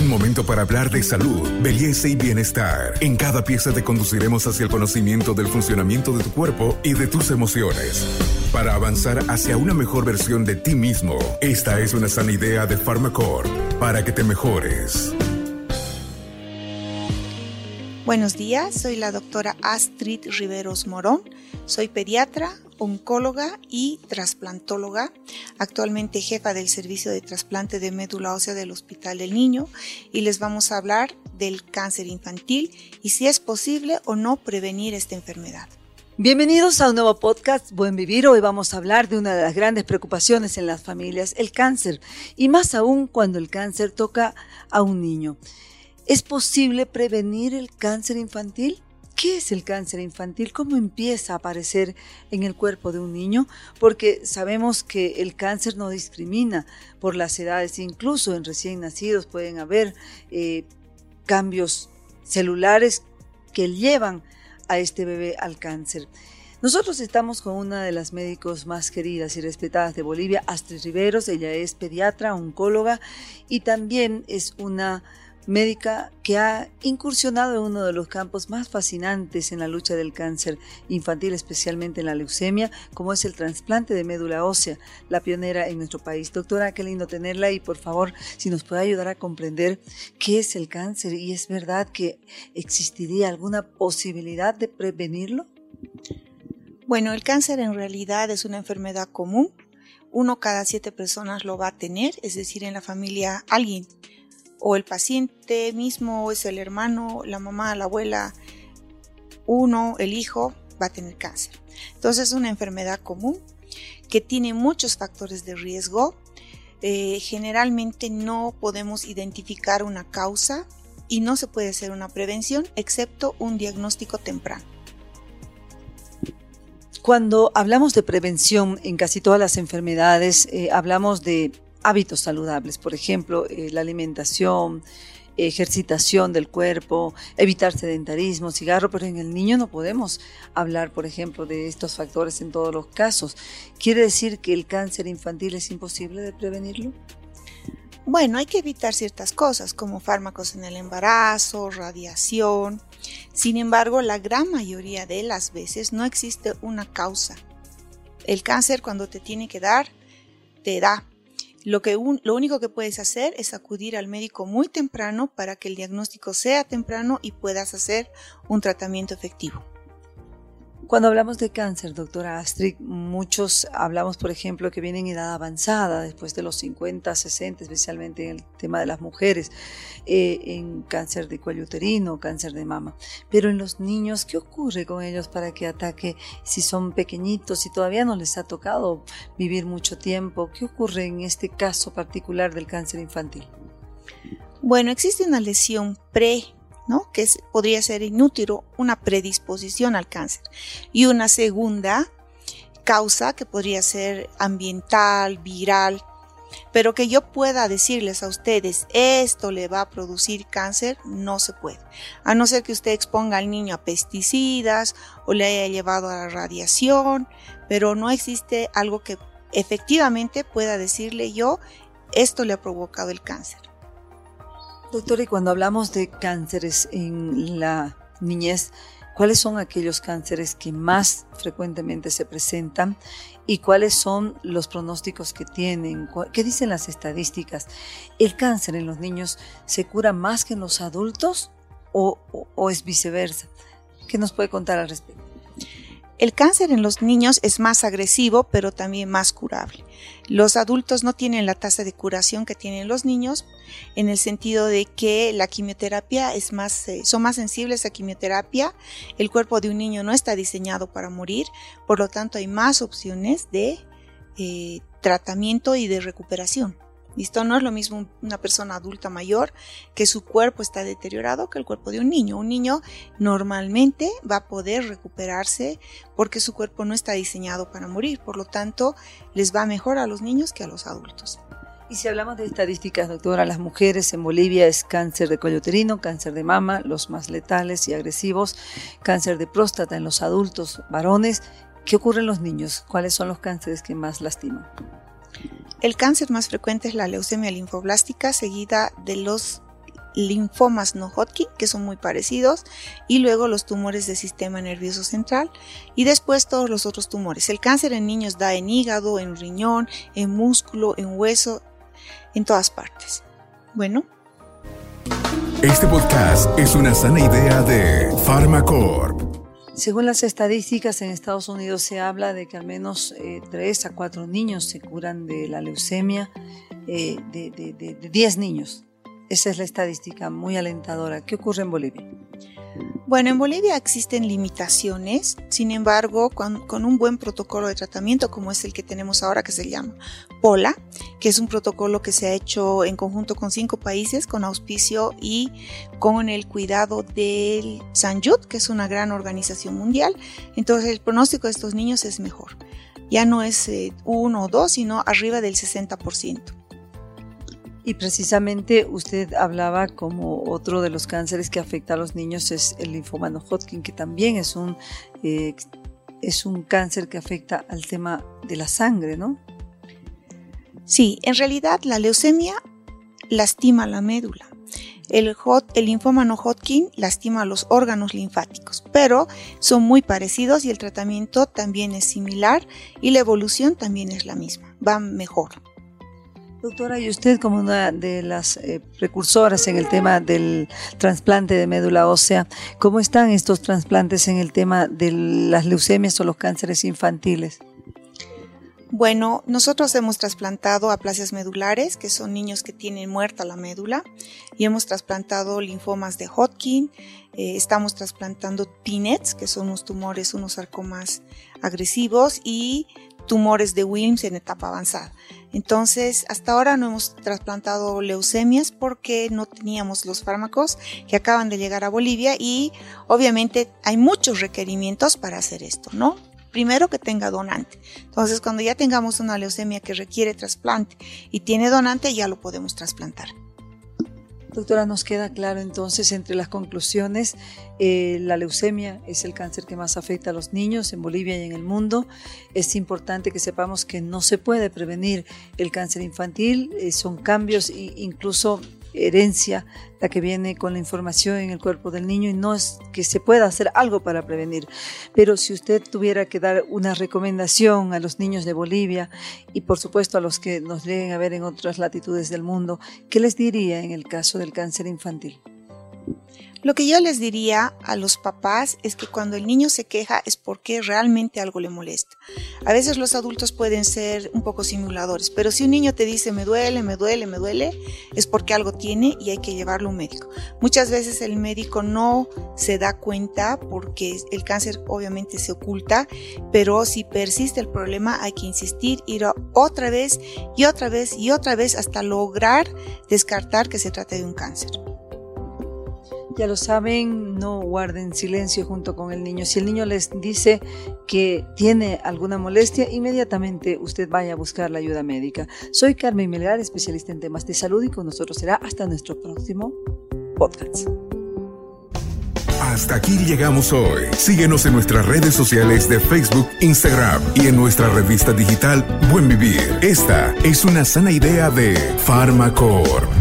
Un momento para hablar de salud, belleza y bienestar. En cada pieza te conduciremos hacia el conocimiento del funcionamiento de tu cuerpo y de tus emociones. Para avanzar hacia una mejor versión de ti mismo, esta es una sana idea de Pharmacore para que te mejores. Buenos días, soy la doctora Astrid Riveros Morón. Soy pediatra, oncóloga y trasplantóloga, actualmente jefa del servicio de trasplante de médula ósea del Hospital del Niño y les vamos a hablar del cáncer infantil y si es posible o no prevenir esta enfermedad. Bienvenidos a un nuevo podcast Buen Vivir. Hoy vamos a hablar de una de las grandes preocupaciones en las familias, el cáncer, y más aún cuando el cáncer toca a un niño. ¿Es posible prevenir el cáncer infantil? ¿Qué es el cáncer infantil? ¿Cómo empieza a aparecer en el cuerpo de un niño? Porque sabemos que el cáncer no discrimina por las edades, incluso en recién nacidos pueden haber eh, cambios celulares que llevan a este bebé al cáncer. Nosotros estamos con una de las médicos más queridas y respetadas de Bolivia, Astrid Riveros. Ella es pediatra, oncóloga y también es una médica que ha incursionado en uno de los campos más fascinantes en la lucha del cáncer infantil, especialmente en la leucemia, como es el trasplante de médula ósea, la pionera en nuestro país. Doctora, qué lindo tenerla y por favor, si nos puede ayudar a comprender qué es el cáncer y es verdad que existiría alguna posibilidad de prevenirlo. Bueno, el cáncer en realidad es una enfermedad común. Uno cada siete personas lo va a tener, es decir, en la familia alguien o el paciente mismo, es el hermano, la mamá, la abuela, uno, el hijo, va a tener cáncer. Entonces es una enfermedad común que tiene muchos factores de riesgo. Eh, generalmente no podemos identificar una causa y no se puede hacer una prevención excepto un diagnóstico temprano. Cuando hablamos de prevención en casi todas las enfermedades, eh, hablamos de hábitos saludables, por ejemplo, eh, la alimentación, ejercitación del cuerpo, evitar sedentarismo, cigarro, pero en el niño no podemos hablar, por ejemplo, de estos factores en todos los casos. ¿Quiere decir que el cáncer infantil es imposible de prevenirlo? Bueno, hay que evitar ciertas cosas como fármacos en el embarazo, radiación. Sin embargo, la gran mayoría de las veces no existe una causa. El cáncer cuando te tiene que dar, te da, lo, que lo único que puedes hacer es acudir al médico muy temprano para que el diagnóstico sea temprano y puedas hacer un tratamiento efectivo. Cuando hablamos de cáncer, doctora Astrid, muchos hablamos, por ejemplo, que vienen en edad avanzada, después de los 50, 60, especialmente en el tema de las mujeres, eh, en cáncer de cuello uterino, cáncer de mama. Pero en los niños, ¿qué ocurre con ellos para que ataque si son pequeñitos, si todavía no les ha tocado vivir mucho tiempo? ¿Qué ocurre en este caso particular del cáncer infantil? Bueno, existe una lesión pre que podría ser inútil una predisposición al cáncer. Y una segunda causa que podría ser ambiental, viral, pero que yo pueda decirles a ustedes, esto le va a producir cáncer, no se puede. A no ser que usted exponga al niño a pesticidas o le haya llevado a la radiación, pero no existe algo que efectivamente pueda decirle yo, esto le ha provocado el cáncer. Doctora, y cuando hablamos de cánceres en la niñez, ¿cuáles son aquellos cánceres que más frecuentemente se presentan y cuáles son los pronósticos que tienen? ¿Qué dicen las estadísticas? ¿El cáncer en los niños se cura más que en los adultos o, o es viceversa? ¿Qué nos puede contar al respecto? El cáncer en los niños es más agresivo, pero también más curable. Los adultos no tienen la tasa de curación que tienen los niños, en el sentido de que la quimioterapia es más, eh, son más sensibles a quimioterapia. El cuerpo de un niño no está diseñado para morir, por lo tanto hay más opciones de eh, tratamiento y de recuperación. ¿Listo? No es lo mismo una persona adulta mayor que su cuerpo está deteriorado que el cuerpo de un niño. Un niño normalmente va a poder recuperarse porque su cuerpo no está diseñado para morir. Por lo tanto, les va mejor a los niños que a los adultos. Y si hablamos de estadísticas, doctora, las mujeres en Bolivia es cáncer de cuello uterino, cáncer de mama, los más letales y agresivos, cáncer de próstata en los adultos varones. ¿Qué ocurre en los niños? ¿Cuáles son los cánceres que más lastiman? El cáncer más frecuente es la leucemia linfoblástica, seguida de los linfomas no Hodgkin, que son muy parecidos, y luego los tumores del sistema nervioso central, y después todos los otros tumores. El cáncer en niños da en hígado, en riñón, en músculo, en hueso, en todas partes. Bueno. Este podcast es una sana idea de Pharmacorp. Según las estadísticas, en Estados Unidos se habla de que al menos eh, 3 a 4 niños se curan de la leucemia, eh, de, de, de, de 10 niños. Esa es la estadística muy alentadora. ¿Qué ocurre en Bolivia? Bueno, en Bolivia existen limitaciones, sin embargo, con, un buen protocolo de tratamiento como es el que tenemos ahora, que se llama POLA, que es un protocolo que se ha hecho en conjunto con cinco países, con auspicio y con el cuidado del Sanjut, que es una gran organización mundial. Entonces, el pronóstico de estos niños es mejor. Ya no es eh, uno o dos, sino arriba del 60%. Y precisamente usted hablaba como otro de los cánceres que afecta a los niños es el linfoma no Hodgkin, que también es un, eh, es un cáncer que afecta al tema de la sangre, ¿no? Sí, en realidad la leucemia lastima la médula. El, hot, el linfoma no Hodgkin lastima los órganos linfáticos, pero son muy parecidos y el tratamiento también es similar y la evolución también es la misma, va mejor. Doctora, y usted como una de las eh, precursoras en el tema del trasplante de médula ósea, ¿cómo están estos trasplantes en el tema de las leucemias o los cánceres infantiles? Bueno, nosotros hemos trasplantado aplasias medulares, que son niños que tienen muerta la médula, y hemos trasplantado linfomas de Hodgkin, eh, estamos trasplantando TINETs, que son unos tumores, unos sarcomas agresivos, y tumores de Wilms en etapa avanzada. Entonces, hasta ahora no hemos trasplantado leucemias porque no teníamos los fármacos que acaban de llegar a Bolivia y obviamente hay muchos requerimientos para hacer esto, ¿no? Primero que tenga donante. Entonces, cuando ya tengamos una leucemia que requiere trasplante y tiene donante, ya lo podemos trasplantar. Doctora, nos queda claro entonces entre las conclusiones, eh, la leucemia es el cáncer que más afecta a los niños en Bolivia y en el mundo. Es importante que sepamos que no se puede prevenir el cáncer infantil, eh, son cambios incluso herencia la que viene con la información en el cuerpo del niño y no es que se pueda hacer algo para prevenir. Pero si usted tuviera que dar una recomendación a los niños de Bolivia y por supuesto a los que nos lleguen a ver en otras latitudes del mundo, ¿qué les diría en el caso del cáncer infantil? Lo que yo les diría a los papás es que cuando el niño se queja es porque realmente algo le molesta. A veces los adultos pueden ser un poco simuladores, pero si un niño te dice me duele, me duele, me duele, es porque algo tiene y hay que llevarlo a un médico. Muchas veces el médico no se da cuenta porque el cáncer obviamente se oculta, pero si persiste el problema hay que insistir, ir otra vez y otra vez y otra vez hasta lograr descartar que se trate de un cáncer. Ya lo saben, no guarden silencio junto con el niño. Si el niño les dice que tiene alguna molestia, inmediatamente usted vaya a buscar la ayuda médica. Soy Carmen Melgar, especialista en temas de salud y con nosotros será hasta nuestro próximo podcast. Hasta aquí llegamos hoy. Síguenos en nuestras redes sociales de Facebook, Instagram y en nuestra revista digital Buen Vivir. Esta es una sana idea de Pharmacorp.